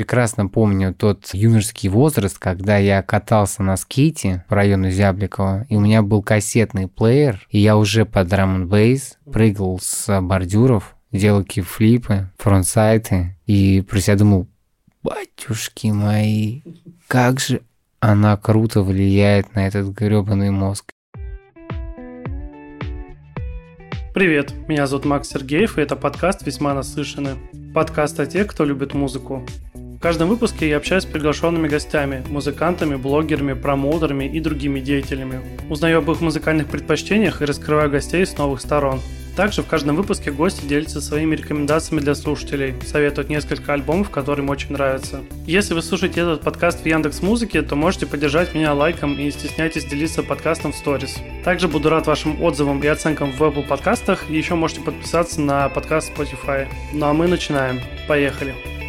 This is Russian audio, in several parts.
прекрасно помню тот юношеский возраст, когда я катался на скейте по району Зябликова, и у меня был кассетный плеер, и я уже под драм бейс прыгал с бордюров, делал кикфлипы, фронтсайты, и про себя думал, батюшки мои, как же она круто влияет на этот гребаный мозг. Привет, меня зовут Макс Сергеев, и это подкаст «Весьма наслышаны». Подкаст о тех, кто любит музыку. В каждом выпуске я общаюсь с приглашенными гостями, музыкантами, блогерами, промоутерами и другими деятелями. Узнаю об их музыкальных предпочтениях и раскрываю гостей с новых сторон – также в каждом выпуске гости делятся своими рекомендациями для слушателей, советуют несколько альбомов, которые им очень нравятся. Если вы слушаете этот подкаст в Яндекс Музыке, то можете поддержать меня лайком и не стесняйтесь делиться подкастом в сторис. Также буду рад вашим отзывам и оценкам в Apple подкастах, и еще можете подписаться на подкаст Spotify. Ну а мы начинаем. Поехали!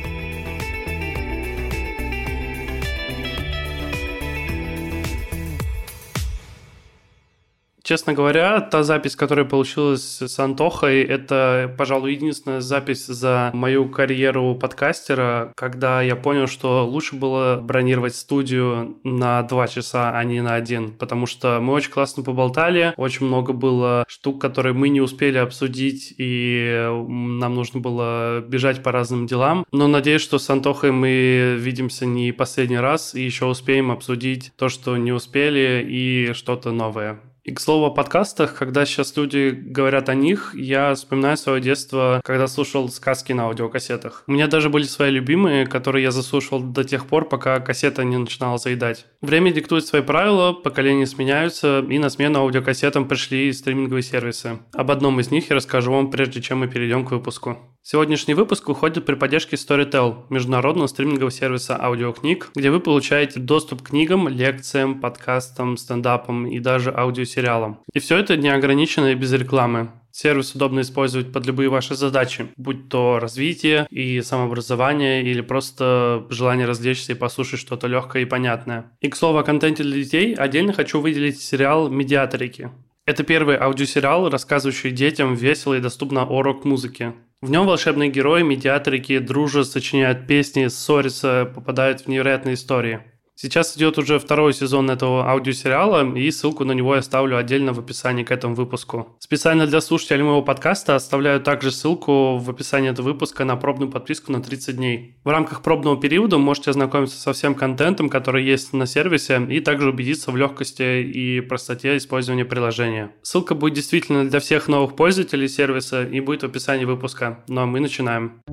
Честно говоря, та запись, которая получилась с Антохой, это, пожалуй, единственная запись за мою карьеру подкастера, когда я понял, что лучше было бронировать студию на два часа, а не на один, потому что мы очень классно поболтали, очень много было штук, которые мы не успели обсудить, и нам нужно было бежать по разным делам. Но надеюсь, что с Антохой мы видимся не последний раз и еще успеем обсудить то, что не успели, и что-то новое. И к слову о подкастах, когда сейчас люди говорят о них, я вспоминаю свое детство, когда слушал сказки на аудиокассетах. У меня даже были свои любимые, которые я заслушивал до тех пор, пока кассета не начинала заедать. Время диктует свои правила, поколения сменяются, и на смену аудиокассетам пришли стриминговые сервисы. Об одном из них я расскажу вам, прежде чем мы перейдем к выпуску. Сегодняшний выпуск уходит при поддержке Storytel, международного стримингового сервиса аудиокниг, где вы получаете доступ к книгам, лекциям, подкастам, стендапам и даже аудиосериалам. И все это не ограничено и без рекламы. Сервис удобно использовать под любые ваши задачи, будь то развитие и самообразование, или просто желание развлечься и послушать что-то легкое и понятное. И к слову о контенте для детей, отдельно хочу выделить сериал «Медиаторики». Это первый аудиосериал, рассказывающий детям весело и доступно о рок-музыке. В нем волшебные герои, медиаторики дружат, сочиняют песни, ссорятся, попадают в невероятные истории. Сейчас идет уже второй сезон этого аудиосериала, и ссылку на него я оставлю отдельно в описании к этому выпуску. Специально для слушателей моего подкаста оставляю также ссылку в описании этого выпуска на пробную подписку на 30 дней. В рамках пробного периода можете ознакомиться со всем контентом, который есть на сервисе, и также убедиться в легкости и простоте использования приложения. Ссылка будет действительно для всех новых пользователей сервиса и будет в описании выпуска. Ну а мы начинаем.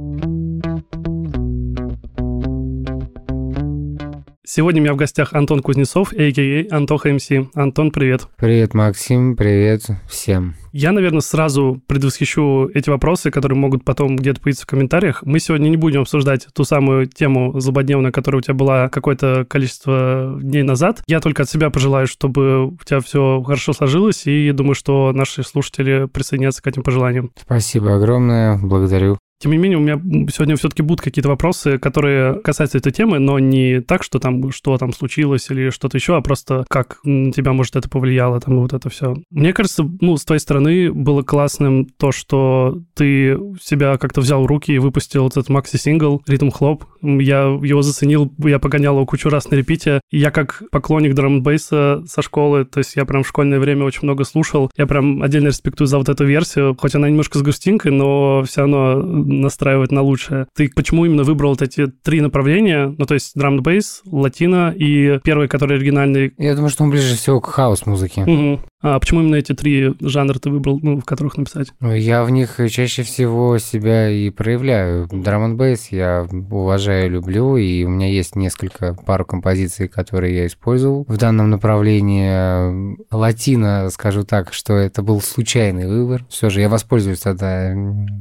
Сегодня у меня в гостях Антон Кузнецов, а.к.а. Антоха МС. Антон, привет. Привет, Максим, привет всем. Я, наверное, сразу предвосхищу эти вопросы, которые могут потом где-то появиться в комментариях. Мы сегодня не будем обсуждать ту самую тему злободневную, которая у тебя была какое-то количество дней назад. Я только от себя пожелаю, чтобы у тебя все хорошо сложилось, и думаю, что наши слушатели присоединятся к этим пожеланиям. Спасибо огромное, благодарю. Тем не менее, у меня сегодня все-таки будут какие-то вопросы, которые касаются этой темы, но не так, что там, что там случилось или что-то еще, а просто как на тебя, может, это повлияло, там, вот это все. Мне кажется, ну, с твоей стороны было классным то, что ты себя как-то взял в руки и выпустил этот макси-сингл «Ритм Хлоп». Я его заценил, я погонял его кучу раз на репите. Я как поклонник драм бейса со школы, то есть я прям в школьное время очень много слушал. Я прям отдельно респектую за вот эту версию, хоть она немножко с грустинкой, но все равно настраивать на лучшее. Ты почему именно выбрал вот эти три направления? Ну, то есть драм бейс, латино и первый, который оригинальный. Я думаю, что он ближе всего к хаус-музыке. Угу. А почему именно эти три жанра ты выбрал, ну, в которых написать? Я в них чаще всего себя и проявляю. Драм н бейс я уважаю, люблю, и у меня есть несколько пару композиций, которые я использовал в данном направлении. Латино, скажу так, что это был случайный выбор. Все же я воспользуюсь тогда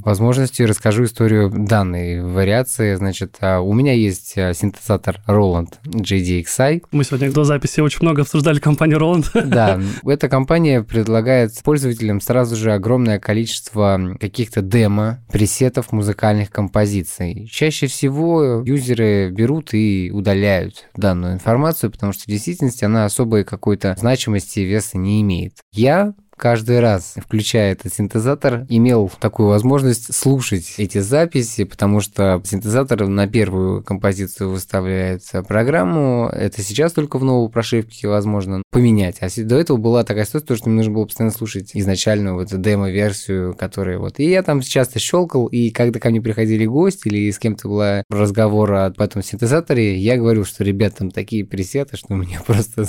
возможностью и расскажу историю данной вариации. Значит, а, у меня есть а, синтезатор Roland JDXI. Мы сегодня до записи очень много обсуждали компанию Roland. Да, эта компания компания предлагает пользователям сразу же огромное количество каких-то демо, пресетов музыкальных композиций. Чаще всего юзеры берут и удаляют данную информацию, потому что в действительности она особой какой-то значимости и веса не имеет. Я каждый раз, включая этот синтезатор, имел такую возможность слушать эти записи, потому что синтезатор на первую композицию выставляет программу. Это сейчас только в новой прошивке возможно поменять. А до этого была такая ситуация, что мне нужно было постоянно слушать изначальную вот демо-версию, которая вот... И я там часто щелкал, и когда ко мне приходили гости или с кем-то была разговор об этом синтезаторе, я говорил, что, ребят, там такие пресеты, что меня просто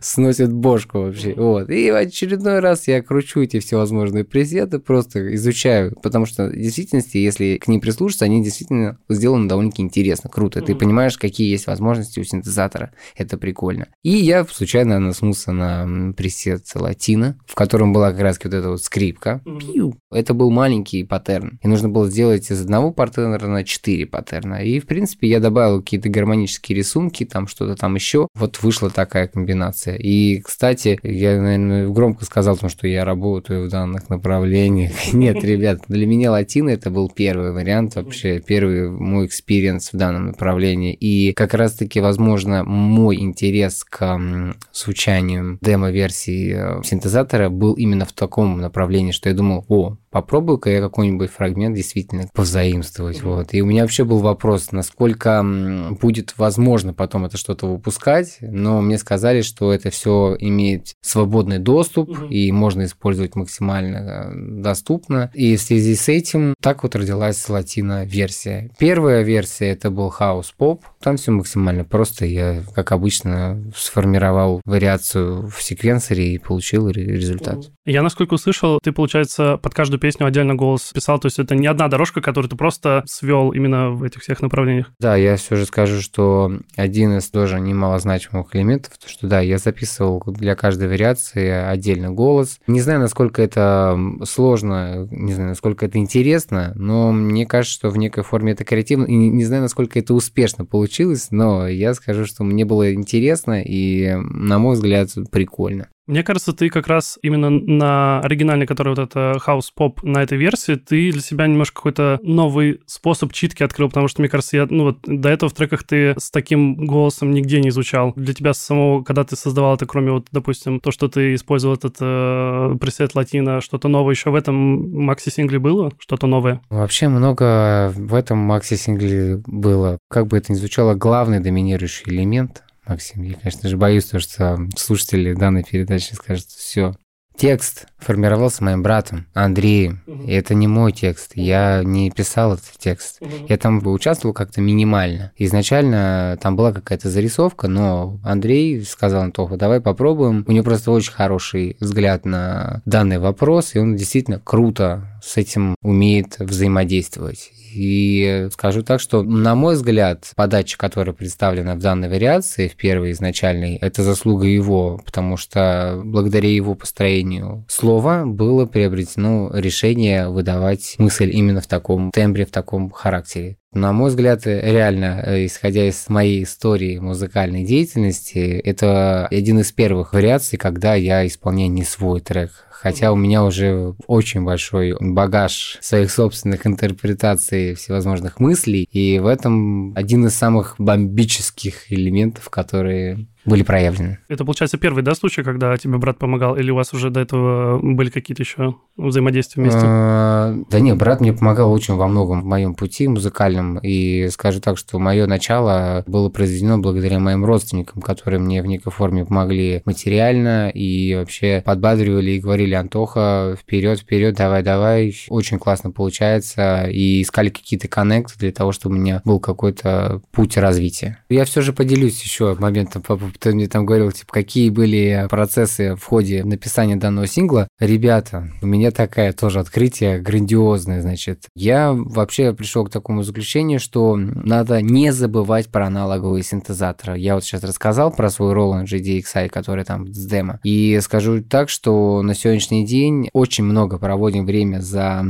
сносит бошку вообще. Вот. И в очередной раз я кручу эти всевозможные пресеты, просто изучаю, потому что в действительности, если к ним прислушаться, они действительно сделаны довольно-таки интересно, круто. Ты понимаешь, какие есть возможности у синтезатора. Это прикольно. И я случайно наткнулся на пресет латина, в котором была как раз вот эта вот скрипка. Пью. Это был маленький паттерн. И нужно было сделать из одного паттерна на четыре паттерна. И, в принципе, я добавил какие-то гармонические рисунки, там что-то там еще. Вот вышла такая комбинация. И, кстати, я, наверное, громко сказал, что я работаю в данных направлениях. Нет, ребят, для меня латина это был первый вариант, вообще первый мой experience в данном направлении. И как раз-таки, возможно, мой интерес к звучанию демо-версии э, синтезатора был именно в таком направлении, что я думал, о, попробую-ка я какой-нибудь фрагмент действительно позаимствовать. Вот. И у меня вообще был вопрос, насколько будет возможно потом это что-то выпускать, но мне сказали, что это все имеет свободный доступ и можно использовать максимально доступно. И в связи с этим так вот родилась латино-версия. Первая версия это был хаус-поп, там все максимально просто. Я, как обычно, сформировал вариацию в секвенсоре и получил результат. Я, насколько услышал, ты, получается, под каждую песню отдельно голос писал, то есть это не одна дорожка, которую ты просто свел именно в этих всех направлениях. Да, я все же скажу, что один из тоже немалозначимых элементов, то что да, я записывал для каждой вариации отдельно голос. Не знаю, насколько это сложно, не знаю, насколько это интересно, но мне кажется, что в некой форме это креативно, и не знаю, насколько это успешно получилось, но я скажу, что мне было интересно и, на мой взгляд, прикольно. Мне кажется, ты как раз именно на оригинальной, который вот это House Pop на этой версии, ты для себя немножко какой-то новый способ читки открыл, потому что, мне кажется, я, ну вот до этого в треках ты с таким голосом нигде не звучал. Для тебя самого, когда ты создавал это, кроме вот, допустим, то, что ты использовал этот э, пресет латина, что-то новое еще в этом макси-сингле было? Что-то новое? Вообще много в этом макси-сингле было. Как бы это ни звучало, главный доминирующий элемент Максим. Я, конечно же, боюсь, то, что слушатели данной передачи скажут, все, Текст формировался моим братом Андреем. Угу. И это не мой текст. Я не писал этот текст. Угу. Я там участвовал как-то минимально. Изначально там была какая-то зарисовка, но Андрей сказал Антоху, давай попробуем. У него просто очень хороший взгляд на данный вопрос, и он действительно круто с этим умеет взаимодействовать. И скажу так, что, на мой взгляд, подача, которая представлена в данной вариации, в первой изначальной, это заслуга его, потому что благодаря его построению слова было приобретено решение выдавать мысль именно в таком тембре, в таком характере. На мой взгляд, реально, э, исходя из моей истории музыкальной деятельности, это один из первых вариаций, когда я исполняю не свой трек, хотя у меня уже очень большой багаж своих собственных интерпретаций всевозможных мыслей, и в этом один из самых бомбических элементов, которые были проявлены. Это, получается, первый, да, случай, когда тебе брат помогал, или у вас уже до этого были какие-то еще взаимодействия вместе? А, да нет, брат мне помогал очень во многом в моем пути музыкальном, и скажу так, что мое начало было произведено благодаря моим родственникам, которые мне в некой форме помогли материально и вообще подбадривали и говорили, Антоха, вперед, вперед, давай, давай, очень классно получается, и искали какие-то коннекты для того, чтобы у меня был какой-то путь развития. Я все же поделюсь еще моментом ты мне там говорил, типа, какие были процессы в ходе написания данного сингла. Ребята, у меня такая тоже открытие грандиозное, значит. Я вообще пришел к такому заключению, что надо не забывать про аналоговые синтезаторы. Я вот сейчас рассказал про свой Roland GDXI, который там с демо. И скажу так, что на сегодняшний день очень много проводим время за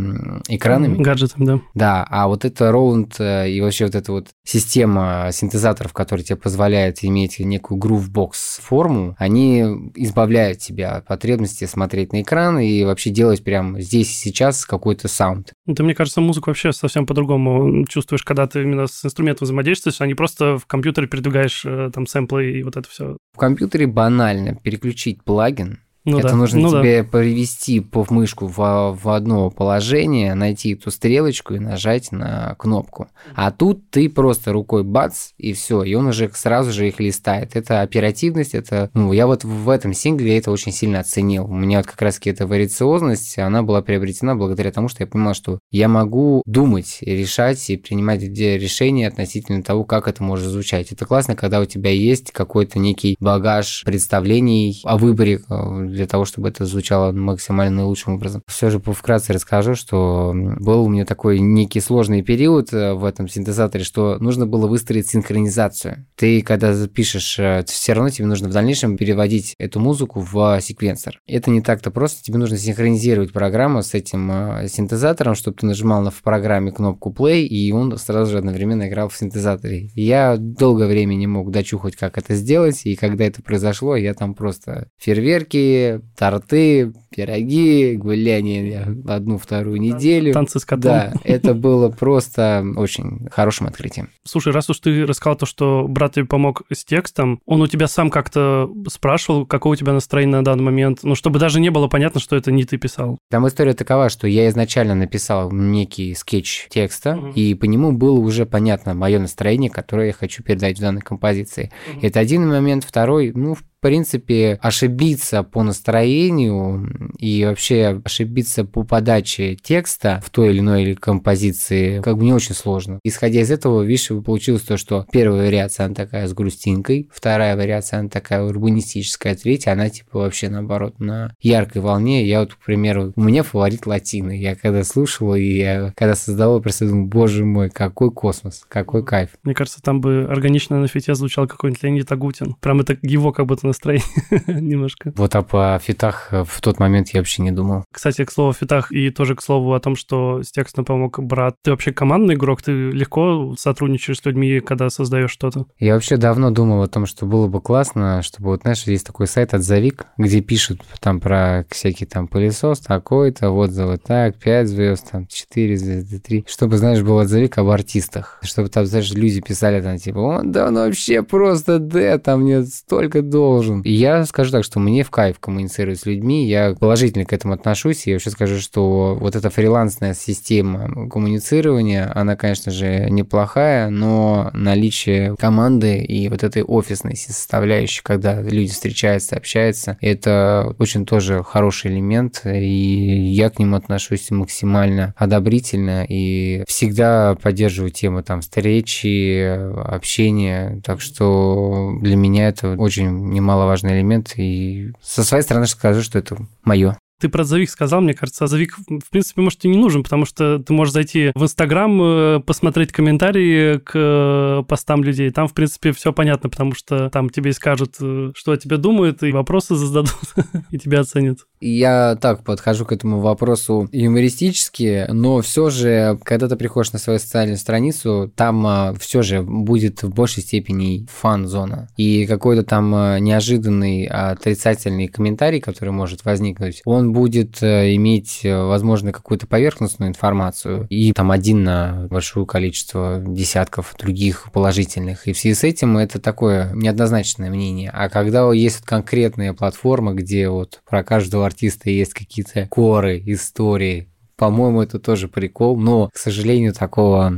экранами. Гаджетами, да. Да, а вот это Roland э, и вообще вот эта вот система синтезаторов, которая тебе позволяет иметь некую Groovebox форму, они избавляют тебя от потребности смотреть на экран и вообще делать прямо здесь и сейчас какой-то саунд. Ты, мне кажется, музыку вообще совсем по-другому чувствуешь, когда ты именно с инструментом взаимодействуешь, а не просто в компьютере передвигаешь э, там сэмплы и вот это все. В компьютере банально переключить плагин, Ну это да. нужно ну тебе да. привести мышку в, в одно положение, найти эту стрелочку и нажать на кнопку. А тут ты просто рукой бац, и все, и он уже сразу же их листает. Это оперативность, это... Ну, я вот в этом сингле это очень сильно оценил. У меня вот как раз-таки эта вариациозность, она была приобретена благодаря тому, что я понимал, что я могу думать, решать и принимать решения относительно того, как это может звучать. Это классно, когда у тебя есть какой-то некий багаж представлений о выборе э, для того, чтобы это звучало максимально наилучшим образом. Все же вкратце расскажу, что был у меня такой некий сложный период э, в этом синтезаторе, что нужно было выстроить синхронизацию. Ты, когда пишешь, э, все равно тебе нужно в дальнейшем переводить эту музыку в секвенсор. Это не так-то просто, тебе нужно синхронизировать программу с этим э, синтезатором, чтобы ты нажимал в программе кнопку play, и он сразу же одновременно играл в синтезаторе. Я долгое время не мог дочухать, как это сделать, и когда это произошло, я там просто фейерверки, торты, пироги, гуляние одну-вторую неделю. Танцы с котом. Да, это было просто очень хорошим открытием. Слушай, раз уж ты рассказал то, что брат тебе помог с текстом, он у тебя сам как-то спрашивал, какое у тебя настроение на данный момент, ну, чтобы даже не было понятно, что это не ты писал. Там история такова, что я изначально написал некий скетч текста, угу. и по нему было уже понятно мое настроение, которое я хочу передать в данной композиции. Угу. Это один момент. Второй, ну, в принципе, ошибиться по настроению и вообще ошибиться по подаче текста в той или иной композиции как бы не очень сложно. Исходя из этого, видишь, получилось то, что первая вариация, она такая с грустинкой, вторая вариация, она такая урбанистическая, третья, она типа вообще наоборот на яркой волне. Я вот, к примеру, у меня фаворит латины. Я когда слушал и я когда создавал, просто думал, боже мой, какой космос, какой кайф. Мне кажется, там бы органично на фите звучал какой-нибудь Леонид Агутин. Прям это его как будто настроение немножко. Вот а по фитах э, в тот момент я вообще не думал. Кстати, к слову о фитах и тоже к слову о том, что с текстом помог брат. Ты вообще командный игрок? Ты легко сотрудничаешь с людьми, когда создаешь что-то? Я вообще давно думал о том, что было бы классно, чтобы вот, знаешь, есть такой сайт «Отзовик», где пишут там про всякий там пылесос такой-то, отзывы так, 5 звезд, там 4 звезды, 3. Чтобы, знаешь, был отзывик об артистах. Чтобы там, знаешь, люди писали там типа, он да он вообще просто Д, там мне столько должен. Я скажу так, что мне в кайф коммуницировать с людьми, я положительно к этому отношусь, я вообще скажу, что вот эта фрилансная система коммуницирования, она, конечно же, неплохая, но наличие команды и вот этой офисной составляющей, когда люди встречаются, общаются, это очень тоже хороший элемент, и я к нему отношусь максимально одобрительно, и всегда поддерживаю тему там встречи, общения, так что для меня это очень немаловажно элемент. И со своей стороны скажу, что это мое. Ты про Завик сказал, мне кажется, а Завик, в принципе, может, и не нужен, потому что ты можешь зайти в Инстаграм, э, посмотреть комментарии к э, постам людей. Там, в принципе, все понятно, потому что там тебе скажут, э, что о тебе думают, и вопросы зададут, и тебя оценят. Я так подхожу к этому вопросу юмористически, но все же, когда ты приходишь на свою социальную страницу, там а, все же будет в большей степени фан-зона. И какой-то там неожиданный отрицательный комментарий, который может возникнуть, он будет э, иметь, э, возможно, какую-то поверхностную информацию и там один на большое количество десятков других положительных. И в связи с этим это такое неоднозначное мнение. А когда есть конкретная платформа, где вот про каждого артиста есть какие-то коры, истории, по-моему, это тоже прикол, но, к сожалению, такого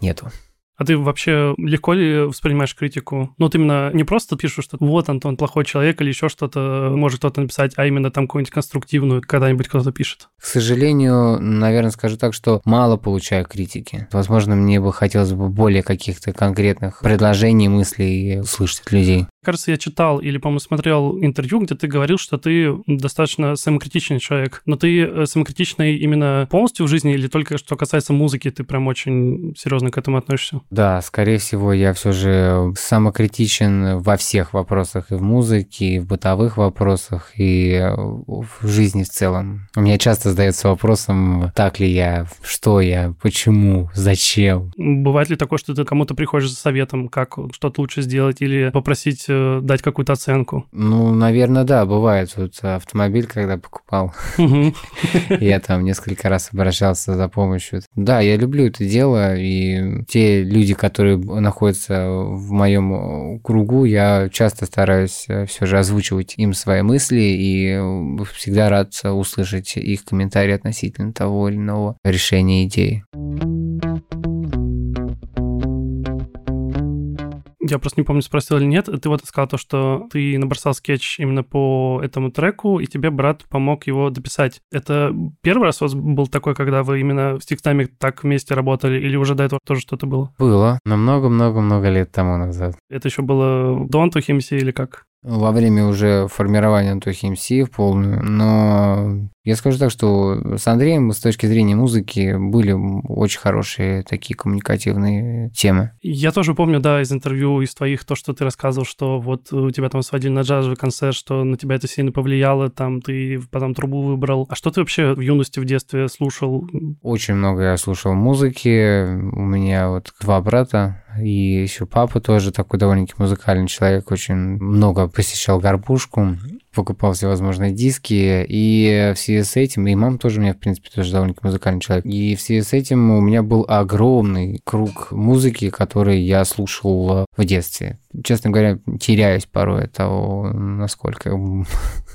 нету. А ты вообще легко ли воспринимаешь критику? Ну, вот именно не просто пишешь, что вот Антон плохой человек или еще что-то может кто-то написать, а именно там какую-нибудь конструктивную когда-нибудь кто-то пишет. К сожалению, наверное, скажу так, что мало получаю критики. Возможно, мне бы хотелось бы более каких-то конкретных предложений, мыслей услышать от людей. Кажется, я читал или, по-моему, смотрел интервью, где ты говорил, что ты достаточно самокритичный человек. Но ты э, самокритичный именно полностью в жизни или только что касается музыки, ты прям очень серьезно к этому относишься? Да, скорее всего, я все же самокритичен во всех вопросах и в музыке, и в бытовых вопросах, и в жизни в целом. У меня часто задается вопросом, так ли я, что я, почему, зачем. Бывает ли такое, что ты кому-то приходишь за советом, как что-то лучше сделать, или попросить можете дать какую-то оценку? Ну, наверное, да, бывает. Вот автомобиль, когда покупал, я там несколько раз обращался за помощью. Да, я люблю это дело, и те люди, которые находятся в моем кругу, я часто стараюсь э, все же озвучивать им свои мысли, и всегда рад услышать их комментарии относительно того или иного решения идеи. Я просто не помню, спросил или нет. Ты вот сказал то, что ты набросал скетч именно по этому треку, и тебе брат помог его дописать. Это первый раз у вас был такой, когда вы именно с текстами так вместе работали, или уже до этого тоже что-то было? Было. Но много-много-много лет тому назад. Это еще было до Антохимси или как? во время уже формирования Антохи МС в полную, но я скажу так, что с Андреем с точки зрения музыки были очень хорошие такие коммуникативные темы. Я тоже помню, да, из интервью из твоих, то, что ты рассказывал, что вот у тебя там сводили на джазовый концерт, что на тебя это сильно повлияло, там ты потом трубу выбрал. А что ты вообще в юности, в детстве слушал? Очень много я слушал музыки. У меня вот два брата, и еще папа тоже такой довольно-таки музыкальный человек, очень много посещал горбушку, покупал всевозможные диски, и в связи с этим, и мама тоже у меня, в принципе, тоже довольно-таки музыкальный человек, и в связи с этим у меня был огромный круг музыки, который я слушал в детстве. Честно говоря, теряюсь порой от того, насколько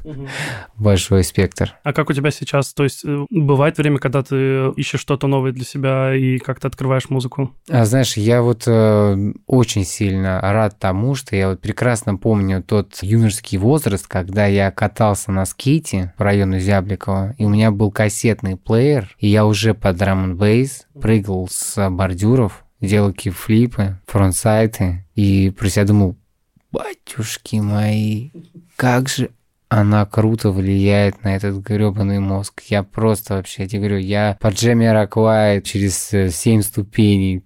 большой спектр. А как у тебя сейчас? То есть э, бывает время, когда ты ищешь что-то новое для себя и как-то открываешь музыку? А, знаешь, я вот э, очень сильно рад тому, что я вот прекрасно помню тот юношеский возраст, когда я катался на скейте по району Зябликова, и у меня был кассетный плеер, и я уже под драм бейс прыгал с бордюров, делал кипфлипы, фронтсайты, и про себя думал, батюшки мои, как же она круто влияет на этот гребаный мозг. Я просто вообще, я тебе говорю, я по Джемми Раквай через э, семь ступеней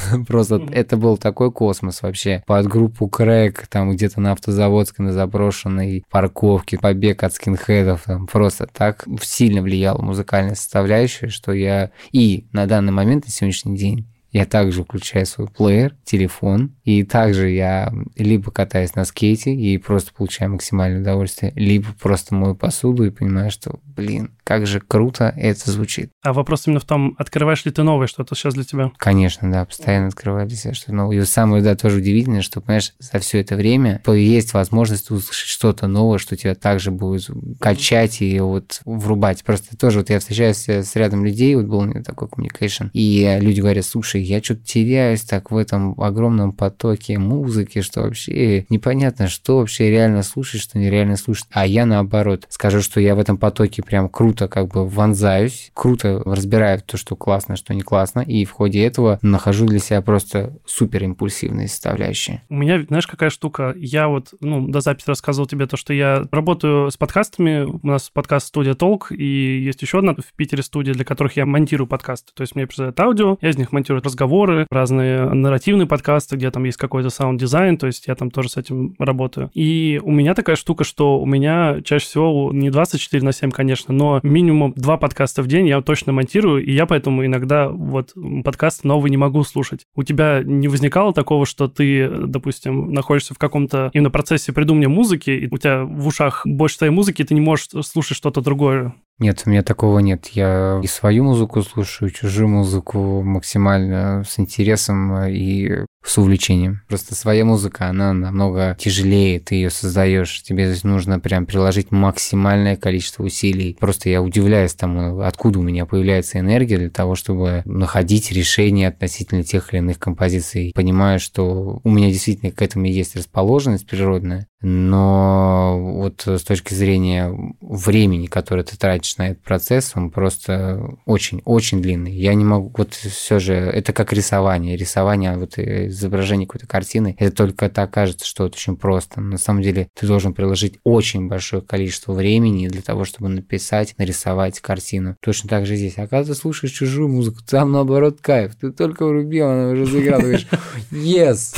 Просто это был такой космос вообще. Под группу Крэк, там где-то на автозаводской, на заброшенной парковке, побег от скинхедов, там просто так сильно влияла музыкальная составляющая, что я и на данный момент, на сегодняшний день, я также включаю свой плеер, телефон, и также я либо катаюсь на скейте и просто получаю максимальное удовольствие, либо просто мою посуду и понимаю, что, блин, как же круто это звучит. А вопрос именно в том, открываешь ли ты новое что-то сейчас для тебя? Конечно, да, постоянно открываю для себя что-то новое. И самое, да, тоже удивительное, что, понимаешь, за все это время есть возможность услышать что-то новое, что тебя также будет качать и вот врубать. Просто тоже вот я встречаюсь с рядом людей, вот был у меня такой communication, и люди говорят, слушай, я что-то теряюсь так в этом огромном потоке музыки, что вообще непонятно, что вообще реально слушать, что нереально слушать. А я наоборот скажу, что я в этом потоке прям круто как бы вонзаюсь, круто разбираю то, что классно, что не классно, и в ходе этого нахожу для себя просто супер импульсивные составляющие. У меня, знаешь, какая штука? Я вот, ну, до записи рассказывал тебе то, что я работаю с подкастами, у нас подкаст студия Толк, и есть еще одна в Питере студия, для которых я монтирую подкасты. То есть мне присылают аудио, я из них монтирую разговоры, разные нарративные подкасты, где там есть какой-то саунд-дизайн, то есть я там тоже с этим работаю. И у меня такая штука, что у меня чаще всего не 24 на 7, конечно, но минимум два подкаста в день я точно монтирую, и я поэтому иногда вот подкаст новый не могу слушать. У тебя не возникало такого, что ты, допустим, находишься в каком-то именно процессе придумывания музыки, и у тебя в ушах больше твоей музыки, и ты не можешь слушать что-то другое? Нет, у меня такого нет. Я и свою музыку слушаю, чужую музыку максимально с интересом и с увлечением. Просто своя музыка, она намного тяжелее, ты ее создаешь. Тебе здесь нужно прям приложить максимальное количество усилий. Просто я удивляюсь тому, откуда у меня появляется энергия для того, чтобы находить решения относительно тех или иных композиций. Понимаю, что у меня действительно к этому есть расположенность природная, но вот с точки зрения времени, которое ты тратишь на этот процесс, он просто очень-очень длинный. Я не могу, вот все же, это как рисование. Рисование вот изображение какой-то картины, это только так кажется, что это очень просто. На самом деле ты должен приложить очень большое количество времени для того, чтобы написать, нарисовать картину. Точно так же здесь. А когда ты слушаешь чужую музыку, там наоборот кайф. Ты только врубил, она уже заиграла, говоришь, yes,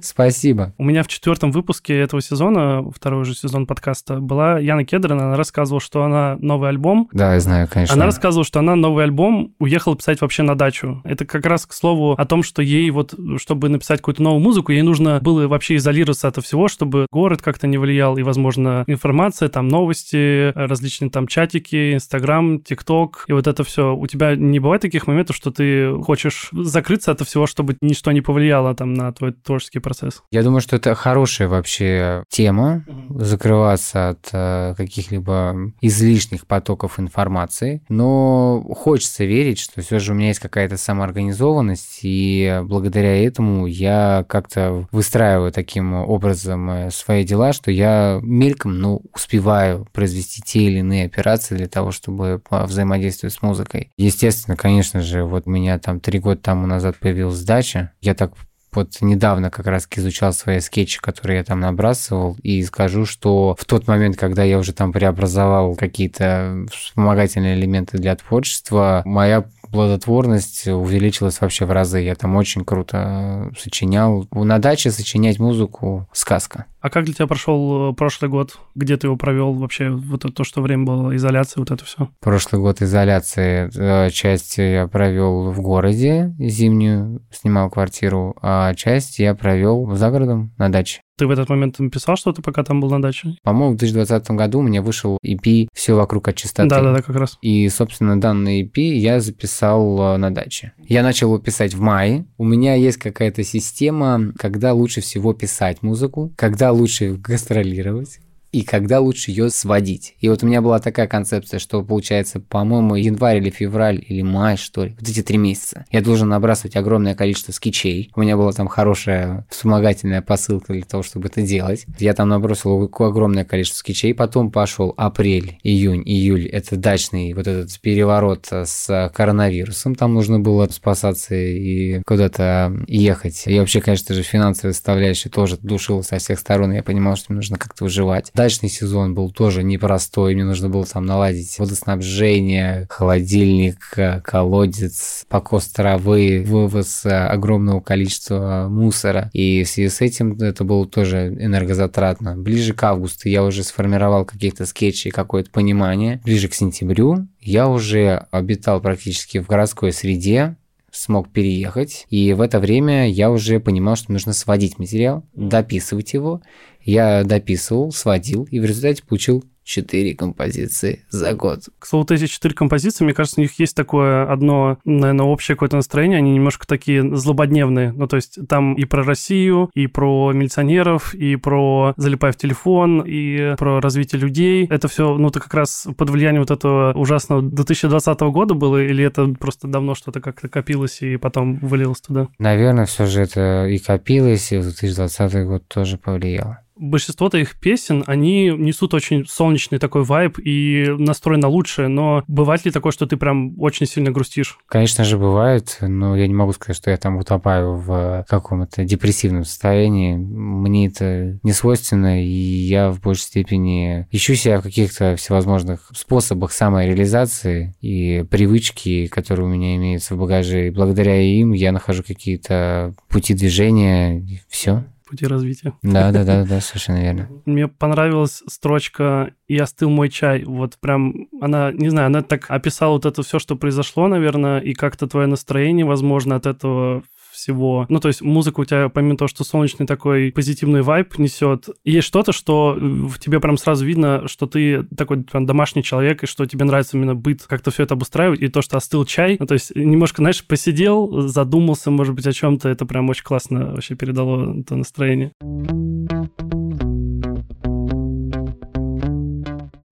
спасибо. У меня в четвертом выпуске этого сезона сезона, второй же сезон подкаста, была Яна Кедрина, она рассказывала, что она новый альбом. Да, я знаю, конечно. Она рассказывала, что она новый альбом уехала писать вообще на дачу. Это как раз к слову о том, что ей вот, чтобы написать какую-то новую музыку, ей нужно было вообще изолироваться от всего, чтобы город как-то не влиял, и, возможно, информация, там, новости, различные там чатики, Инстаграм, ТикТок, и вот это все. У тебя не бывает таких моментов, что ты хочешь закрыться от всего, чтобы ничто не повлияло там на твой творческий процесс? Я думаю, что это хорошая вообще тема, закрываться от э, каких-либо излишних потоков информации, но хочется верить, что все же у меня есть какая-то самоорганизованность, и благодаря этому я как-то выстраиваю таким образом э, свои дела, что я мельком, ну, успеваю произвести те или иные операции для того, чтобы взаимодействовать с музыкой. Естественно, конечно же, вот у меня там три года тому назад появилась дача, я так вот недавно как раз изучал свои скетчи, которые я там набрасывал, и скажу, что в тот момент, когда я уже там преобразовал какие-то вспомогательные элементы для творчества, моя плодотворность увеличилась вообще в разы. Я там очень круто сочинял. На даче сочинять музыку – сказка. А как для тебя прошел э, прошлый год? Где ты его провел вообще? Вот это, то, что время было изоляции, вот это все? Прошлый год изоляции. Э, часть я провел в городе, зимнюю, снимал квартиру, а часть я провел за городом на даче. Ты в этот момент писал что-то, пока там был на даче? По-моему, в 2020 году у меня вышел EP «Все вокруг от чистоты». Да-да-да, как раз. И, собственно, данный EP я записал э, на даче. Я начал его писать в мае. У меня есть какая-то система, когда лучше всего писать музыку, когда лучше гастролировать, и когда лучше ее сводить. И вот у меня была такая концепция, что получается, по-моему, январь или февраль или май, что ли, вот эти три месяца. Я должен набрасывать огромное количество скетчей. У меня была там хорошая вспомогательная посылка для того, чтобы это делать. Я там набросил огромное количество скетчей. Потом пошел апрель, июнь, июль. Это дачный вот этот переворот с коронавирусом. Там нужно было спасаться и куда-то ехать. И вообще, конечно же, финансовая составляющая тоже душила со всех сторон. Я понимал, что мне нужно как-то выживать дачный сезон был тоже непростой. Мне нужно было там наладить водоснабжение, холодильник, э, колодец, покос травы, вывоз э, огромного количества мусора. И в связи с этим это было тоже энергозатратно. Ближе к августу я уже сформировал каких-то скетчей, какое-то понимание. Ближе к сентябрю я уже обитал практически в городской среде, смог переехать. И в это время я уже понимал, что нужно сводить материал, дописывать его. Я дописывал, сводил и в результате получил четыре композиции за год. К слову, эти четыре композиции, мне кажется, у них есть такое одно, наверное, общее какое-то настроение, они немножко такие злободневные. Ну, то есть там и про Россию, и про милиционеров, и про залипай в телефон, и про развитие людей. Это все, ну, то как раз под влиянием вот этого ужасного 2020 года было, или это просто давно что-то как-то копилось и потом вылилось туда? Наверное, все же это и копилось, и 2020 год тоже повлиял большинство твоих песен, они несут очень солнечный такой вайб и настрой на лучшее, но бывает ли такое, что ты прям очень сильно грустишь? Конечно же, бывает, но я не могу сказать, что я там утопаю в каком-то депрессивном состоянии. Мне это не свойственно, и я в большей степени ищу себя в каких-то всевозможных способах самореализации и привычки, которые у меня имеются в багаже. И благодаря им я нахожу какие-то пути движения, и все пути развития. Да, да, да, да, совершенно верно. Мне понравилась строчка «И остыл мой чай». Вот прям она, не знаю, она так описала вот это все, что произошло, наверное, и как-то твое настроение, возможно, от этого всего. Ну, то есть музыка у тебя, помимо того, что солнечный такой позитивный вайб несет, есть что-то, что в тебе прям сразу видно, что ты такой прям домашний человек, и что тебе нравится именно быт, как-то все это обустраивать, и то, что остыл чай, ну, то есть немножко, знаешь, посидел, задумался, может быть, о чем-то, это прям очень классно вообще передало это настроение.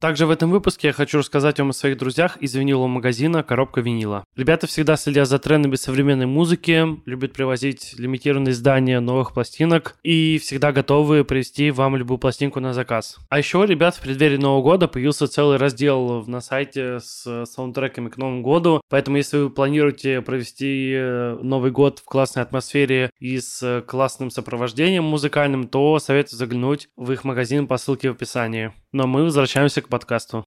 Также в этом выпуске я хочу рассказать вам о своих друзьях из винилового магазина «Коробка винила». Ребята всегда следят за трендами современной музыки, любят привозить лимитированные издания новых пластинок и всегда готовы привезти вам любую пластинку на заказ. А еще, ребят, в преддверии Нового года появился целый раздел на сайте с саундтреками к Новому году, поэтому если вы планируете провести э, Новый год в классной атмосфере и с классным сопровождением музыкальным, то советую заглянуть в их магазин по ссылке в описании. Но мы возвращаемся к подкасту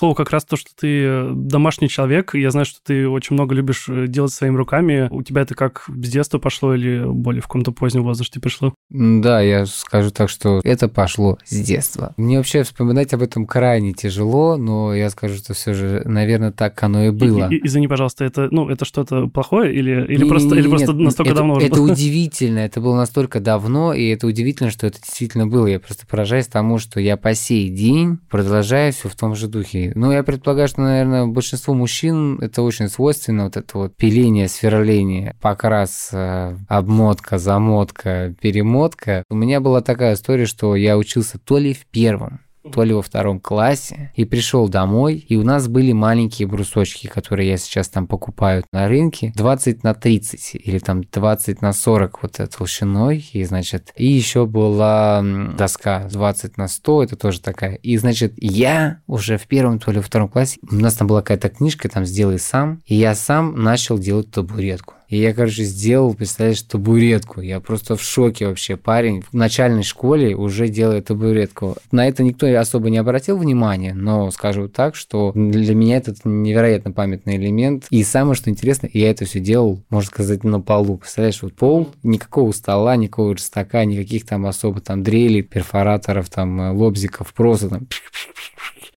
слову, как раз то, что ты домашний человек, я знаю, что ты очень много любишь делать своими руками. У тебя это как с детства пошло или более в каком-то позднем возрасте пришло? Да, я скажу так, что это пошло с детства. Мне вообще вспоминать об этом крайне тяжело, но я скажу, что все же, наверное, так оно и было. И, и, извини, пожалуйста, это, ну, это что-то плохое или, или, не, просто, не, или просто настолько это, давно уже? Это удивительно, это было настолько давно, и это удивительно, что это действительно было. Я просто поражаюсь тому, что я по сей день продолжаю все в том же духе. Ну, я предполагаю, что, наверное, большинству мужчин это очень свойственно, вот это вот пиление, сверление, покрас, э, обмотка, замотка, перемотка. У меня была такая история, что я учился то ли в первом, то ли во втором классе, и пришел домой, и у нас были маленькие брусочки, которые я сейчас там покупаю на рынке, 20 на 30 или там 20 на 40 вот толщиной, и значит, и еще была доска 20 на 100, это тоже такая, и значит, я уже в первом, то ли во втором классе, у нас там была какая-то книжка, там «Сделай сам», и я сам начал делать табуретку. И я, короче, сделал, представляешь, табуретку. Я просто в шоке вообще. Парень в начальной школе уже делает табуретку. На это никто особо не обратил внимания, но скажу так, что для меня это невероятно памятный элемент. И самое, что интересно, я это все делал, можно сказать, на полу. Представляешь, вот пол, никакого стола, никакого верстака, никаких там особо там дрелей, перфораторов, там э, лобзиков, просто там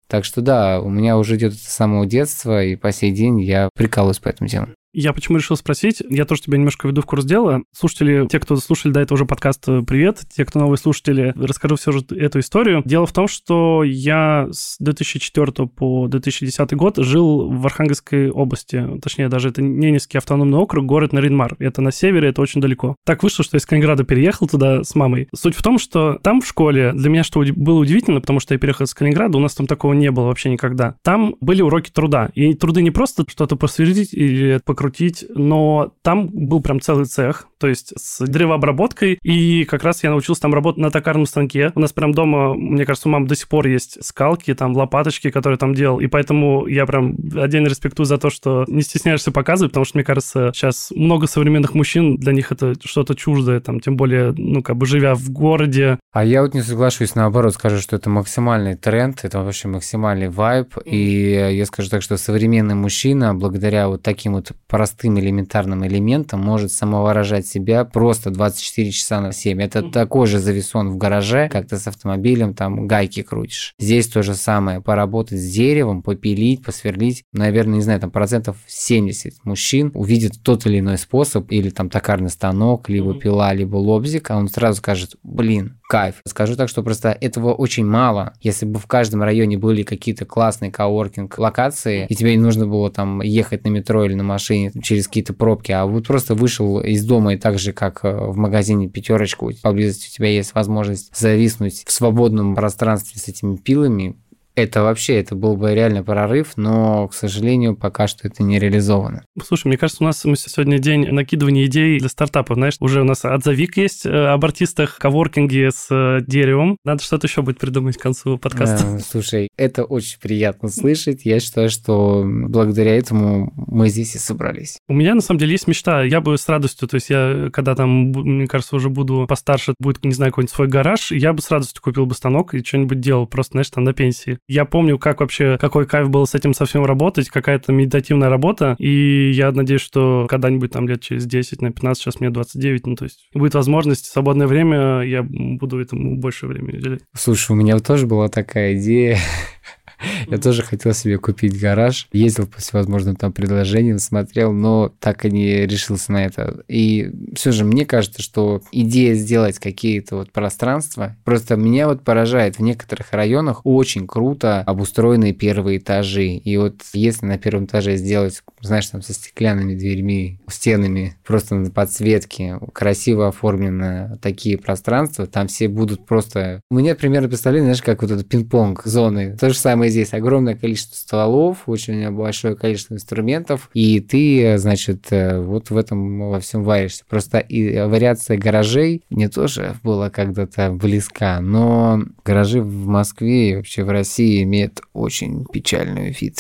так что да, у меня уже идет это с самого детства, и по сей день я прикалываюсь по этому делу. Я почему решил спросить? Я тоже тебя немножко веду в курс дела. Слушатели, те, кто слушали до этого уже подкаст, э, привет. Те, кто новые слушатели, расскажу все же эту историю. Дело в том, что я с 2004 по 2010 год жил в Архангельской области. Точнее, даже это Ненецкий автономный округ, город Наринмар. Это на севере, это очень далеко. Так вышло, что из Калининграда переехал туда с мамой. Суть в том, что там в школе, для меня что было удивительно, потому что я переехал из Калининграда, у нас там такого не было вообще никогда. Там были уроки труда. И труды не просто что-то посверлить или крутить, но там был прям целый цех, то есть с древообработкой, и как раз я научился там работать на токарном станке. У нас прям дома, мне кажется, у мамы до сих пор есть скалки, там лопаточки, которые там делал, и поэтому я прям отдельно респектую за то, что не стесняешься показывать, потому что, мне кажется, сейчас много современных мужчин, для них это что-то чуждое, там, тем более, ну, как бы живя в городе. А я вот не соглашусь, наоборот, скажу, что это максимальный тренд, это вообще максимальный вайб, и я скажу так, что современный мужчина, благодаря вот таким вот простым элементарным элементам, может самовыражать себя просто 24 часа на 7. Это такой же зависон в гараже, как ты с автомобилем там гайки крутишь. Здесь то же самое. Поработать с деревом, попилить, посверлить. Наверное, не знаю, там процентов 70 мужчин увидит тот или иной способ, или там токарный станок, либо пила, либо лобзик, а он сразу скажет, блин, кайф. Скажу так, что просто этого очень мало. Если бы в каждом районе были какие-то классные коворкинг локации, и тебе не нужно было там ехать на метро или на машине через какие-то пробки, а вот просто вышел из дома и так же, как э, в магазине пятерочку, поблизости у тебя есть возможность зависнуть в свободном пространстве с этими пилами, это вообще, это был бы реально прорыв, но, к сожалению, пока что это не реализовано. Слушай, мне кажется, у нас сегодня день накидывания идей для стартапов. Знаешь, уже у нас отзовик есть э, об артистах, коворкинге с э, деревом. Надо что-то еще будет придумать к концу подкаста. Да, слушай, это очень приятно слышать. Я считаю, что благодаря этому мы здесь и собрались. У меня, на самом деле, есть мечта. Я бы с радостью, то есть я, когда там, мне кажется, уже буду постарше, будет, не знаю, какой-нибудь свой гараж, я бы с радостью купил бы станок и что-нибудь делал, просто, знаешь, там на пенсии. Я помню, как вообще, какой кайф был с этим совсем работать, какая-то медитативная работа, и я надеюсь, что когда-нибудь там лет через 10, на 15, сейчас мне 29, ну то есть будет возможность, свободное время, я буду этому больше времени уделять. Слушай, у меня тоже была такая идея я тоже хотел себе купить гараж. Ездил по всевозможным там предложениям, смотрел, но так и не решился на это. И все же мне кажется, что идея сделать какие-то вот пространства, просто меня вот поражает. В некоторых районах очень круто обустроенные первые этажи. И вот если на первом этаже сделать, знаешь, там со стеклянными дверьми, стенами, просто на подсветке, красиво оформлены такие пространства, там все будут просто... У меня примерно представление, знаешь, как вот это пинг-понг зоны. То же самое здесь огромное количество стволов, очень большое количество инструментов, и ты, значит, э, вот в этом во всем варишься. Просто и вариация гаражей мне тоже была когда-то близка, но гаражи в Москве и вообще в России имеют очень печальный вид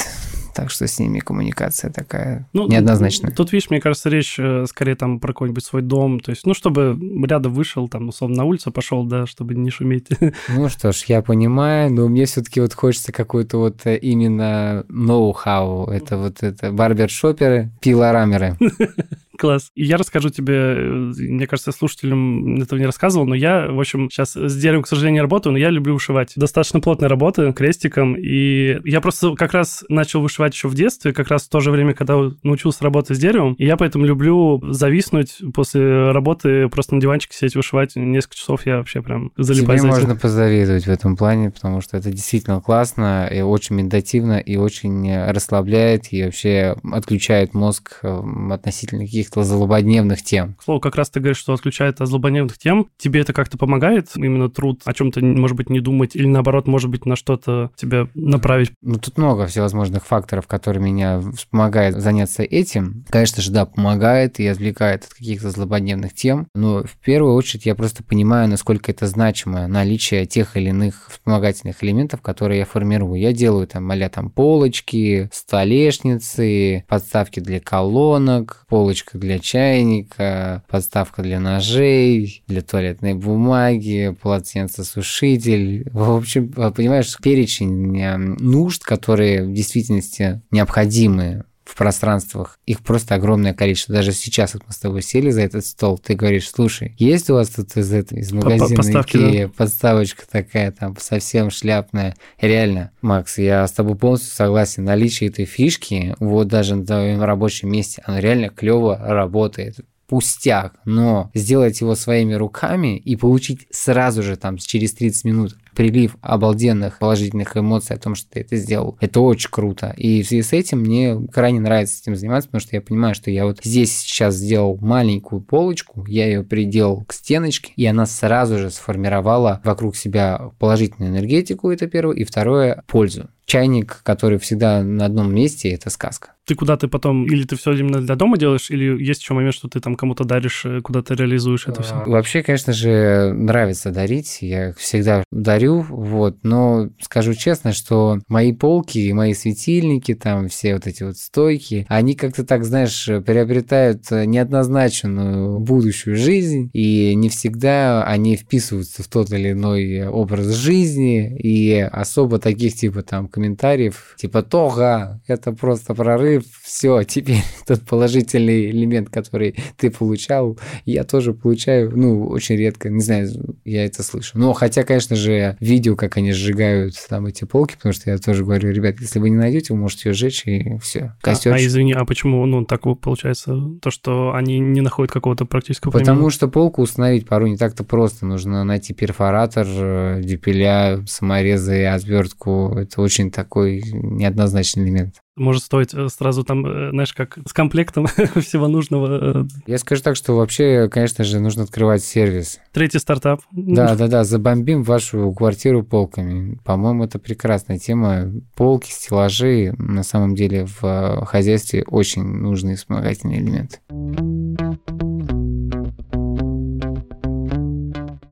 так что с ними коммуникация такая ну, неоднозначная. Тут, видишь, мне кажется, речь э, скорее там про какой-нибудь свой дом, то есть, ну, чтобы рядом вышел, там, условно, на улицу пошел, да, чтобы не шуметь. Ну что ж, я понимаю, но мне все-таки вот хочется какой-то вот э, именно ноу-хау, это вот это барбершоперы, пилорамеры. Класс. И я расскажу тебе, э, мне кажется, слушателям этого не рассказывал, но я, в общем, сейчас с деревом, к сожалению, не работаю, но я люблю вышивать. Достаточно плотная работа крестиком, и я просто как раз начал вышивать еще в детстве, как раз в то же время, когда научился работать с деревом, и я поэтому люблю зависнуть после работы, просто на диванчике сидеть вышивать несколько часов, я вообще прям залипаю Тебе можно позавидовать в этом плане, потому что это действительно классно, и очень медитативно, и очень расслабляет, и вообще отключает мозг э, относительно каких каких-то злободневных тем. Слово, как раз ты говоришь, что отключает от злободневных тем. Тебе это как-то помогает? Именно труд о чем-то, может быть, не думать? Или наоборот, может быть, на что-то тебя направить? Ну, тут много всевозможных факторов, которые меня помогают заняться этим. Конечно же, да, помогает и отвлекает от каких-то злободневных тем. Но в первую очередь я просто понимаю, насколько это значимо наличие тех или иных вспомогательных элементов, которые я формирую. Я делаю там а там полочки, столешницы, подставки для колонок, полочка для чайника, подставка для ножей, для туалетной бумаги, полотенцесушитель. В общем, понимаешь, перечень нужд, которые в действительности необходимы в пространствах. Их просто огромное количество. Даже сейчас вот мы с тобой сели за этот стол, ты говоришь, слушай, есть у вас тут из, этого, из магазина Поставки, Икея да? подставочка такая там совсем шляпная? Реально, Макс, я с тобой полностью согласен. Наличие этой фишки, вот даже на твоем рабочем месте, оно реально клево работает пустяк, но сделать его своими руками и получить сразу же там через 30 минут прилив обалденных положительных эмоций о том, что ты это сделал. Это очень круто. И в связи с этим мне крайне нравится этим заниматься, потому что я понимаю, что я вот здесь сейчас сделал маленькую полочку, я ее приделал к стеночке, и она сразу же сформировала вокруг себя положительную энергетику, это первое, и второе, пользу чайник, который всегда на одном месте, это сказка. Ты куда ты потом, или ты все именно для дома делаешь, или есть еще момент, что ты там кому-то даришь, э, куда ты реализуешь это все? Вообще, конечно же, нравится дарить, я всегда дарю, вот, но скажу честно, что мои полки мои светильники, там все вот эти вот стойки, они как-то так, знаешь, приобретают неоднозначную будущую жизнь, и не всегда они вписываются в тот или иной образ жизни, и особо таких типа там комментариев, типа «Тога, это просто прорыв, все, теперь тот положительный элемент, который ты получал, я тоже получаю, ну, очень редко, не знаю, я это слышу. Но хотя, конечно же, видео, как они сжигают там эти полки, потому что я тоже говорю, ребят, если вы не найдете, вы можете ее сжечь, и все. Костер. А, а извини, а почему, ну, так получается, то, что они не находят какого-то практического Потому применения? что полку установить порой не так-то просто. Нужно найти перфоратор, э, дюпеля, саморезы, отвертку. Это очень такой неоднозначный элемент. Может стоить э, сразу там, э, знаешь, как с комплектом всего нужного. Э. Я скажу так, что вообще, конечно же, нужно открывать сервис. Третий стартап. Да, да, да, забомбим вашу квартиру полками. По-моему, это прекрасная тема. Полки, стеллажи, на самом деле, в хозяйстве очень нужный вспомогательный элемент.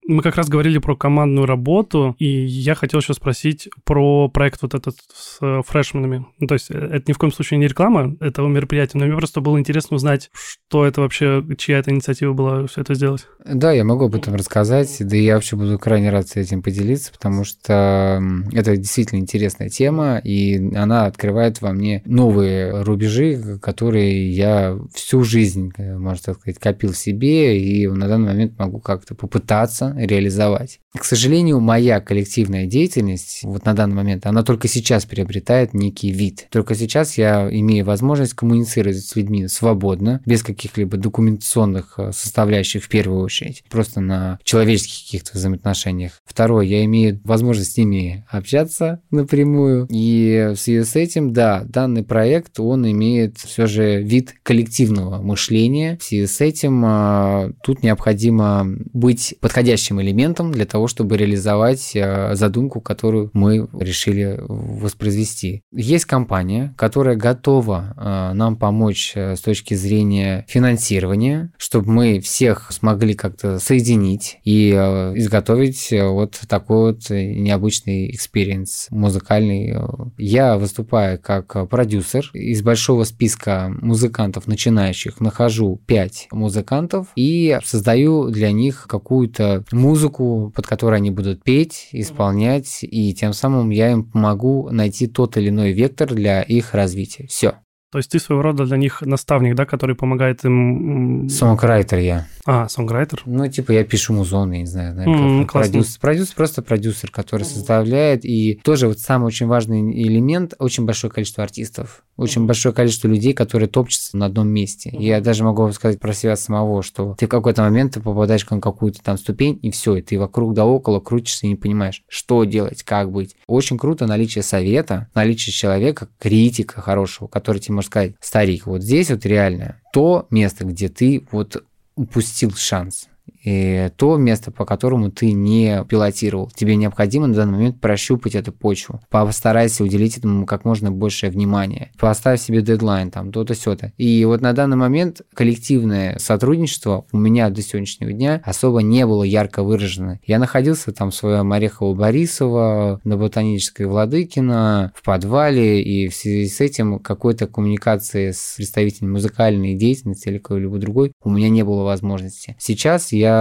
Мы как раз говорили про командную работу, и я хотел еще спросить про проект вот этот с э, фрешменами. Ну, то есть э, это ни в коем случае не реклама этого мероприятия, но мне просто было интересно узнать, что это вообще, чья это инициатива была все это сделать. Да, я могу об этом рассказать, да и я вообще буду крайне рад с этим поделиться, потому что это действительно интересная тема, и она открывает во мне новые рубежи, которые я всю жизнь, э, можно так сказать, копил в себе, и на данный момент могу как-то попытаться реализовать. К сожалению, моя коллективная деятельность вот на данный момент, она только сейчас приобретает некий вид. Только сейчас я имею возможность коммуницировать с людьми свободно, без каких-либо документационных э, составляющих в первую очередь, просто на человеческих каких-то взаимоотношениях. Второе, я имею возможность с ними общаться напрямую, и в связи с этим, да, данный проект, он имеет все же вид коллективного мышления. В связи с этим а, тут необходимо быть подходящим решающим элементом для того, чтобы реализовать э, задумку, которую мы решили воспроизвести. Есть компания, которая готова э, нам помочь э, с точки зрения финансирования, чтобы мы всех смогли как-то соединить и изготовить вот такой вот необычный experience музыкальный. Я выступаю как продюсер. Из большого списка музыкантов начинающих нахожу 5 музыкантов и создаю для них какую-то музыку, под которой они будут петь, исполнять, и тем самым я им помогу найти тот или иной вектор для их развития. Все. То есть ты своего рода для них наставник, да, который помогает им... Сонграйтер я. А, сонграйтер? Ну, типа, я пишу музон, я не знаю, mm, как продюсер. Продюсер, просто продюсер, который mm. составляет. И тоже вот самый очень важный элемент, очень большое количество артистов, очень mm. большое количество людей, которые топчутся на одном месте. Mm. Я даже могу сказать про себя самого, что ты в какой-то момент ты попадаешь на какую-то там ступень, и все, и ты вокруг да около крутишься и не понимаешь, что делать, как быть. Очень круто наличие совета, наличие человека, критика хорошего, который тебе может сказать, старик, вот здесь вот реально то место, где ты вот упустил шанс и то место, по которому ты не пилотировал. Тебе необходимо на данный момент прощупать эту почву. Постарайся уделить этому как можно большее внимание. Поставь себе дедлайн, там, то-то, сё-то. И вот на данный момент коллективное сотрудничество у меня до сегодняшнего дня особо не было ярко выражено. Я находился там в своем Орехово-Борисово, на Ботанической Владыкино, в подвале, и в связи с этим какой-то коммуникации с представителями музыкальной деятельности или какой-либо другой у меня не было возможности. Сейчас я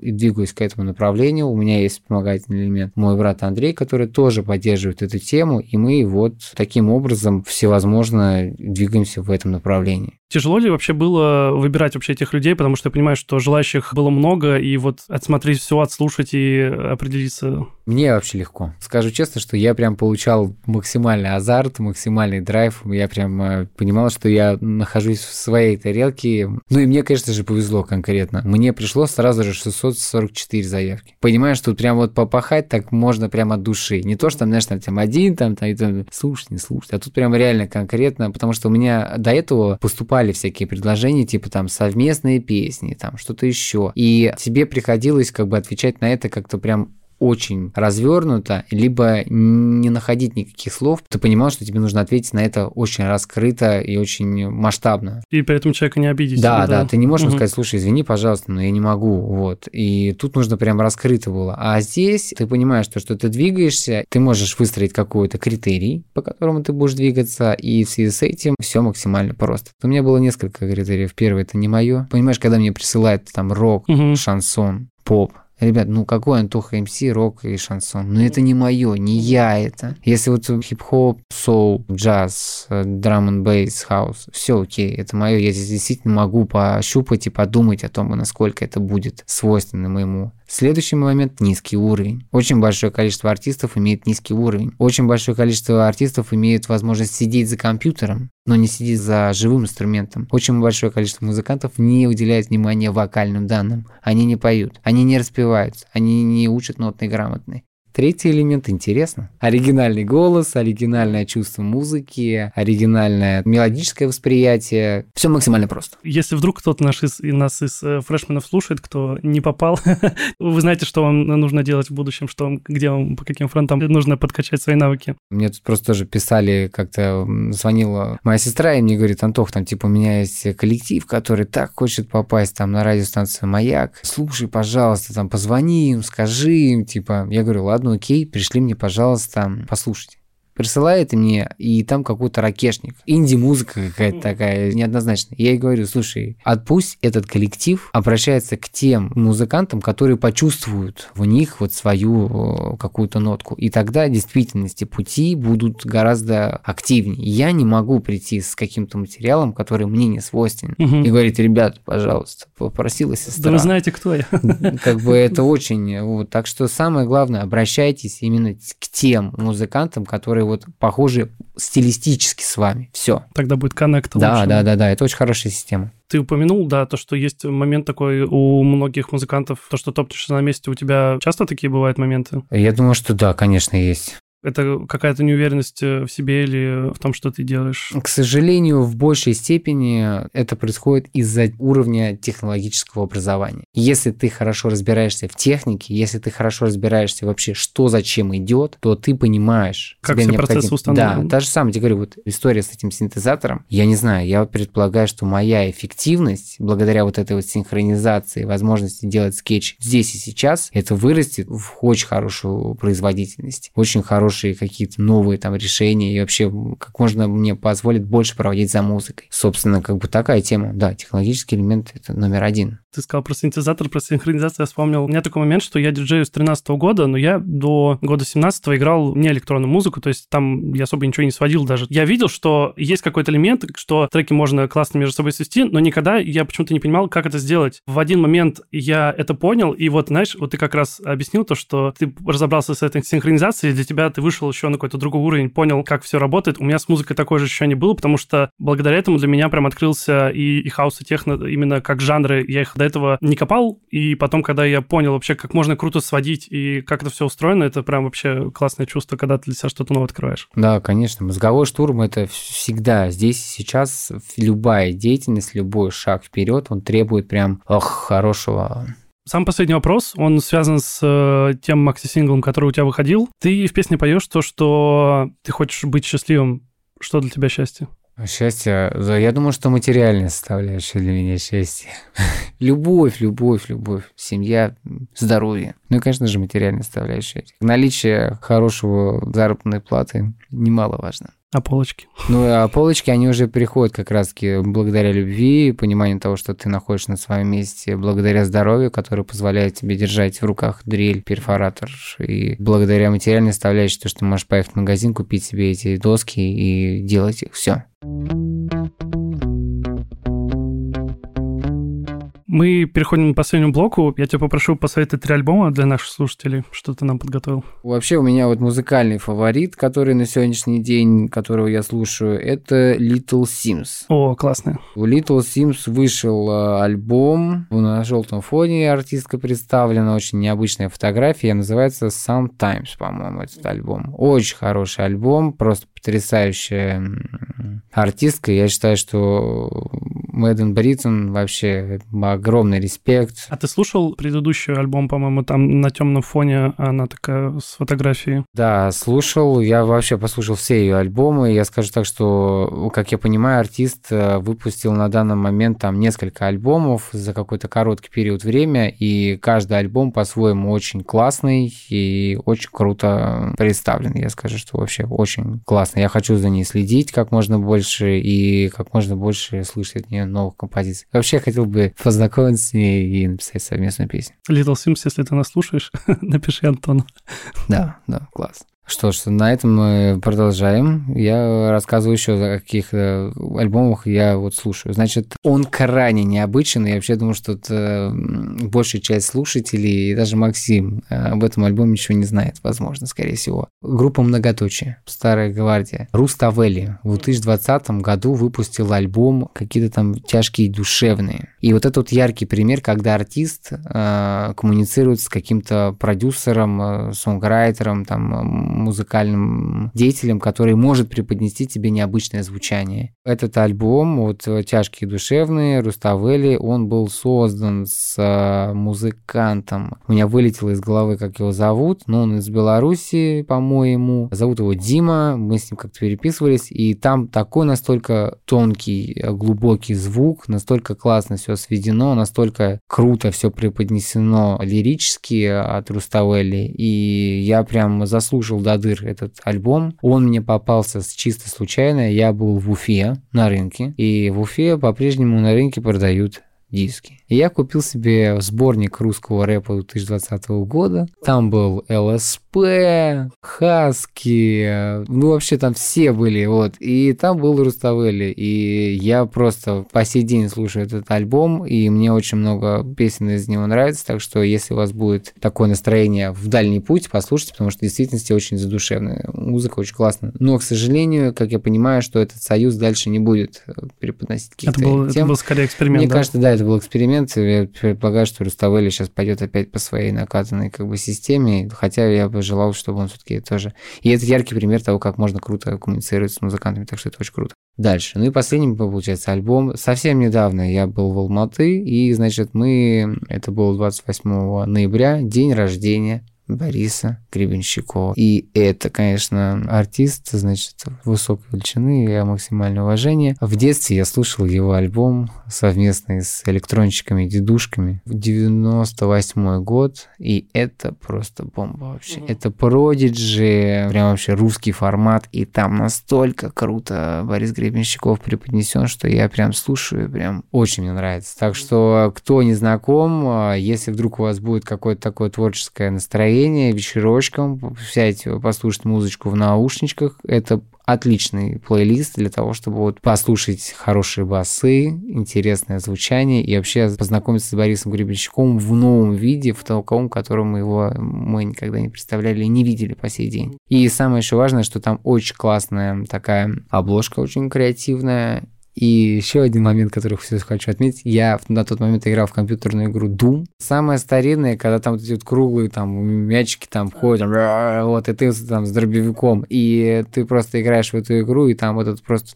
я двигаюсь к этому направлению. У меня есть вспомогательный элемент мой брат Андрей, который тоже поддерживает эту тему, и мы вот таким образом всевозможно двигаемся в этом направлении. Тяжело ли вообще было выбирать вообще этих людей, потому что я понимаю, что желающих было много, и вот отсмотреть все, отслушать и определиться? Мне вообще легко. Скажу честно, что я прям получал максимальный азарт, максимальный драйв. Я прям э, понимал, что я нахожусь в своей тарелке. Ну и мне, конечно же, повезло конкретно. Мне пришло сразу же 644 заявки. Понимаешь, что прям вот попахать так можно прямо от души. Не то, что там, знаешь, там, там один, там, там, там, слушай, не слушай. А тут прям реально конкретно, потому что у меня до этого поступали поступали всякие предложения, типа там совместные песни, там что-то еще. И тебе приходилось как бы отвечать на это как-то прям очень развернуто, либо не находить никаких слов, ты понимал, что тебе нужно ответить на это очень раскрыто и очень масштабно. И при этом человека не обидеть. Да, да, да, ты не можешь угу. сказать, слушай, извини, пожалуйста, но я не могу, вот. И тут нужно прям раскрыто было. А здесь ты понимаешь, что, что ты двигаешься, ты можешь выстроить какой-то критерий, по которому ты будешь двигаться, и в связи с этим все максимально просто. У меня было несколько критериев. Первый – это не мое. Понимаешь, когда мне присылают там рок, угу. шансон, поп, Ребят, ну какой Антоха МС, рок и шансон? Ну это не мое, не я это. Если вот хип-хоп, соул, джаз, драм н бейс, хаус, все окей, это мое. Я здесь действительно могу пощупать и подумать о том, насколько это будет свойственно моему Следующий момент – низкий уровень. Очень большое количество артистов имеет низкий уровень. Очень большое количество артистов имеет возможность сидеть за компьютером, но не сидеть за живым инструментом. Очень большое количество музыкантов не уделяет внимания вокальным данным. Они не поют, они не распеваются, они не учат нотной грамоте. Третий элемент интересно. Оригинальный голос, оригинальное чувство музыки, оригинальное мелодическое восприятие. Все максимально просто. Если вдруг кто-то наш из, нас из э, фрешменов слушает, кто не попал, вы знаете, что вам нужно делать в будущем, что вам, где вам, по каким фронтам нужно подкачать свои навыки. Мне тут просто тоже писали, как-то звонила моя сестра, и мне говорит, Антох, там типа у меня есть коллектив, который так хочет попасть там на радиостанцию «Маяк». Слушай, пожалуйста, там позвони им, скажи им, типа. Я говорю, ладно, ладно, окей, пришли мне, пожалуйста, послушать присылает мне, и там какой-то ракешник. Инди-музыка какая-то такая, неоднозначная. Я ей говорю, слушай, отпусть этот коллектив обращается к тем музыкантам, которые почувствуют в них вот свою какую-то нотку. И тогда в действительности пути будут гораздо активнее. Я не могу прийти с каким-то материалом, который мне не свойственен. Угу. И говорить, ребят, пожалуйста, попросила сестра. Да вы знаете, кто я. Как бы это очень... Вот. Так что самое главное, обращайтесь именно к тем музыкантам, которые вот похожи стилистически с вами. Все. Тогда будет коннект. Да, лучше. да, да, да, это очень хорошая система. Ты упомянул, да, то, что есть момент такой у многих музыкантов, то, что топтишься на месте, у тебя часто такие бывают моменты? Я думаю, что да, конечно, есть. Это какая-то неуверенность э, в себе или в том, что ты делаешь? К сожалению, в большей степени это происходит из-за уровня технологического образования. Если ты хорошо разбираешься в технике, если ты хорошо разбираешься вообще, что зачем идет, то ты понимаешь. Как все необходим... процессы установлены. Да, та же самая, тебе говорю, вот история с этим синтезатором. Я не знаю, я предполагаю, что моя эффективность, благодаря вот этой вот синхронизации, возможности делать скетч здесь и сейчас, это вырастет в очень хорошую производительность, очень хорошие какие-то новые там решения и вообще как можно мне позволит больше проводить за музыкой. Собственно, как бы такая тема. Да, технологический элемент – это номер один. Ты сказал про синтезатор, про синхронизацию. Я вспомнил. У меня такой момент, что я диджею с 13 года, но я до года 17 играл не электронную музыку, то есть там я особо ничего не сводил даже. Я видел, что есть какой-то элемент, что треки можно классно между собой свести, но никогда я почему-то не понимал, как это сделать. В один момент я это понял, и вот, знаешь, вот ты как раз объяснил то, что ты разобрался с этой синхронизацией, для тебя ты вышел еще на какой-то другой уровень, понял, как все работает. У меня с музыкой такое же ощущение было, потому что благодаря этому для меня прям открылся и, и хаос, и техно именно как жанры. Я их до этого не копал, и потом, когда я понял вообще, как можно круто сводить и как это все устроено, это прям вообще классное чувство, когда ты для себя что-то новое открываешь. Да, конечно. Мозговой штурм — это всегда здесь и сейчас. Любая деятельность, любой шаг вперед, он требует прям ох, хорошего сам последний вопрос, он связан с э, тем макси-синглом, который у тебя выходил. Ты в песне поешь то, что ты хочешь быть счастливым. Что для тебя счастье? Счастье, я думаю, что материальная составляющая для меня счастье. любовь, любовь, любовь, семья, здоровье. Ну и, конечно же, материальная составляющая. Наличие хорошего заработной платы немаловажно. А полочки? Ну, а полочки, они уже приходят как раз-таки благодаря любви, пониманию того, что ты находишься на своем месте, благодаря здоровью, которое позволяет тебе держать в руках дрель, перфоратор, и благодаря материальной составляющей, то, что ты можешь поехать в магазин, купить себе эти доски и делать их. Все. Мы переходим к последнему блоку. Я тебя попрошу посоветовать три альбома для наших слушателей. Что ты нам подготовил? Вообще у меня вот музыкальный фаворит, который на сегодняшний день, которого я слушаю, это Little Sims. О, классно. У Little Sims вышел э, альбом. На желтом фоне артистка представлена. Очень необычная фотография. Называется Sometimes, по-моему, этот альбом. Очень хороший альбом. Просто потрясающая артистка. Я считаю, что Мэдден Бриттон вообще огромный респект. А ты слушал предыдущий альбом, по-моему, там на темном фоне она такая с фотографией? Да, слушал. Я вообще послушал все ее альбомы. Я скажу так, что, как я понимаю, артист э, выпустил на данный момент там несколько альбомов за какой-то короткий период времени, и каждый альбом по-своему очень классный и очень круто представлен. Я скажу, что вообще очень классно. Я хочу за ней следить как можно больше и как можно больше слышать от нее новых композиций. Вообще я хотел бы познакомиться с ней и написать совместную песню. Little Sims, если ты нас слушаешь, напиши Антону. Да, да, класс. Что ж, на этом мы продолжаем. Я рассказываю еще, за каких альбомах я вот слушаю. Значит, он крайне необычен. Я вообще думаю, что это большая часть слушателей, и даже Максим э, об этом альбоме ничего не знает, возможно, скорее всего. Группа «Многоточие», «Старая гвардия». Руставели в 2020 году выпустил альбом какие-то там тяжкие душевные. И вот этот вот яркий пример, когда артист э, коммуницирует с каким-то продюсером, э, сонграйтером, там, музыкальным деятелем, который может преподнести тебе необычное звучание. Этот альбом, вот «Тяжкие душевные», Руставели, он был создан с э, музыкантом. У меня вылетело из головы, как его зовут, но он из Беларуси, по-моему. Зовут его Дима, мы с ним как-то переписывались, и там такой настолько тонкий, глубокий звук, настолько классно все сведено, настолько круто все преподнесено лирически от Руставели, и я прям заслушал до дыр этот альбом. Он мне попался чисто случайно. Я был в Уфе на рынке, и в Уфе по-прежнему на рынке продают диски. И я купил себе сборник русского рэпа 2020 года. Там был ЛСП, Хаски, ну вообще там все были, вот. И там был Руставели. И я просто по сей день слушаю этот альбом, и мне очень много песен из него нравится, так что если у вас будет такое настроение в дальний путь, послушайте, потому что в действительности очень задушевная. Музыка очень классная. Но, к сожалению, как я понимаю, что этот союз дальше не будет преподносить какие-то это был, тем. Это был скорее эксперимент, Мне да? кажется, да, это был эксперимент. Я предполагаю, что Руставели сейчас пойдет опять по своей накатанной как бы системе, хотя я бы желал, чтобы он все-таки тоже... И это яркий пример того, как можно круто коммуницировать с музыкантами, так что это очень круто. Дальше. Ну и последний, получается, альбом. Совсем недавно я был в Алматы, и, значит, мы... Это было 28 ноября, день рождения Бориса Гребенщикова. И это, конечно, артист, значит, высокой величины, я максимальное уважение. В детстве я слушал его альбом совместный с электрончиками, дедушками в 98 год, и это просто бомба вообще. Mm-hmm. Это Продиджи, прям вообще русский формат, и там настолько круто Борис Гребенщиков преподнесен, что я прям слушаю, прям очень мне нравится. Так что, кто не знаком, если вдруг у вас будет какое-то такое творческое настроение, настроение, вечерочком, взять, послушать музычку в наушничках. Это отличный плейлист для того, чтобы вот послушать хорошие басы, интересное звучание и вообще познакомиться с Борисом Гребенщиком в новом виде, в таком, котором мы его мы никогда не представляли и не видели по сей день. И самое еще важное, что там очень классная такая обложка, очень креативная, и еще один момент, который хочу отметить, я на тот момент играл в компьютерную игру Doom. Самая старинная, когда там вот эти вот круглые там мячики там ходят, вот, и ты там с дробовиком, и ты просто играешь в эту игру, и там этот просто...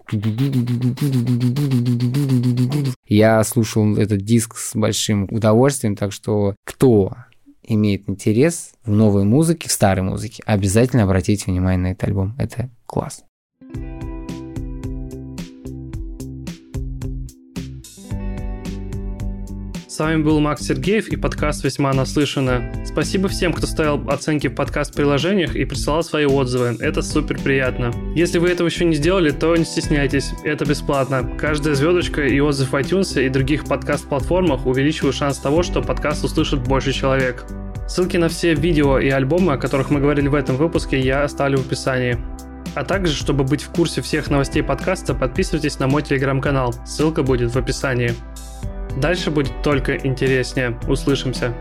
Я слушал этот диск с большим удовольствием, так что кто имеет интерес в новой музыке, в старой музыке, обязательно обратите внимание на этот альбом. Это класс. С вами был Макс Сергеев и подкаст «Весьма наслышано». Спасибо всем, кто ставил оценки в подкаст-приложениях и присылал свои отзывы. Это супер приятно. Если вы этого еще не сделали, то не стесняйтесь. Это бесплатно. Каждая звездочка и отзыв в iTunes и других подкаст-платформах увеличивают шанс того, что подкаст услышит больше человек. Ссылки на все видео и альбомы, о которых мы говорили в этом выпуске, я оставлю в описании. А также, чтобы быть в курсе всех новостей подкаста, подписывайтесь на мой телеграм-канал. Ссылка будет в описании. Дальше будет только интереснее. Услышимся.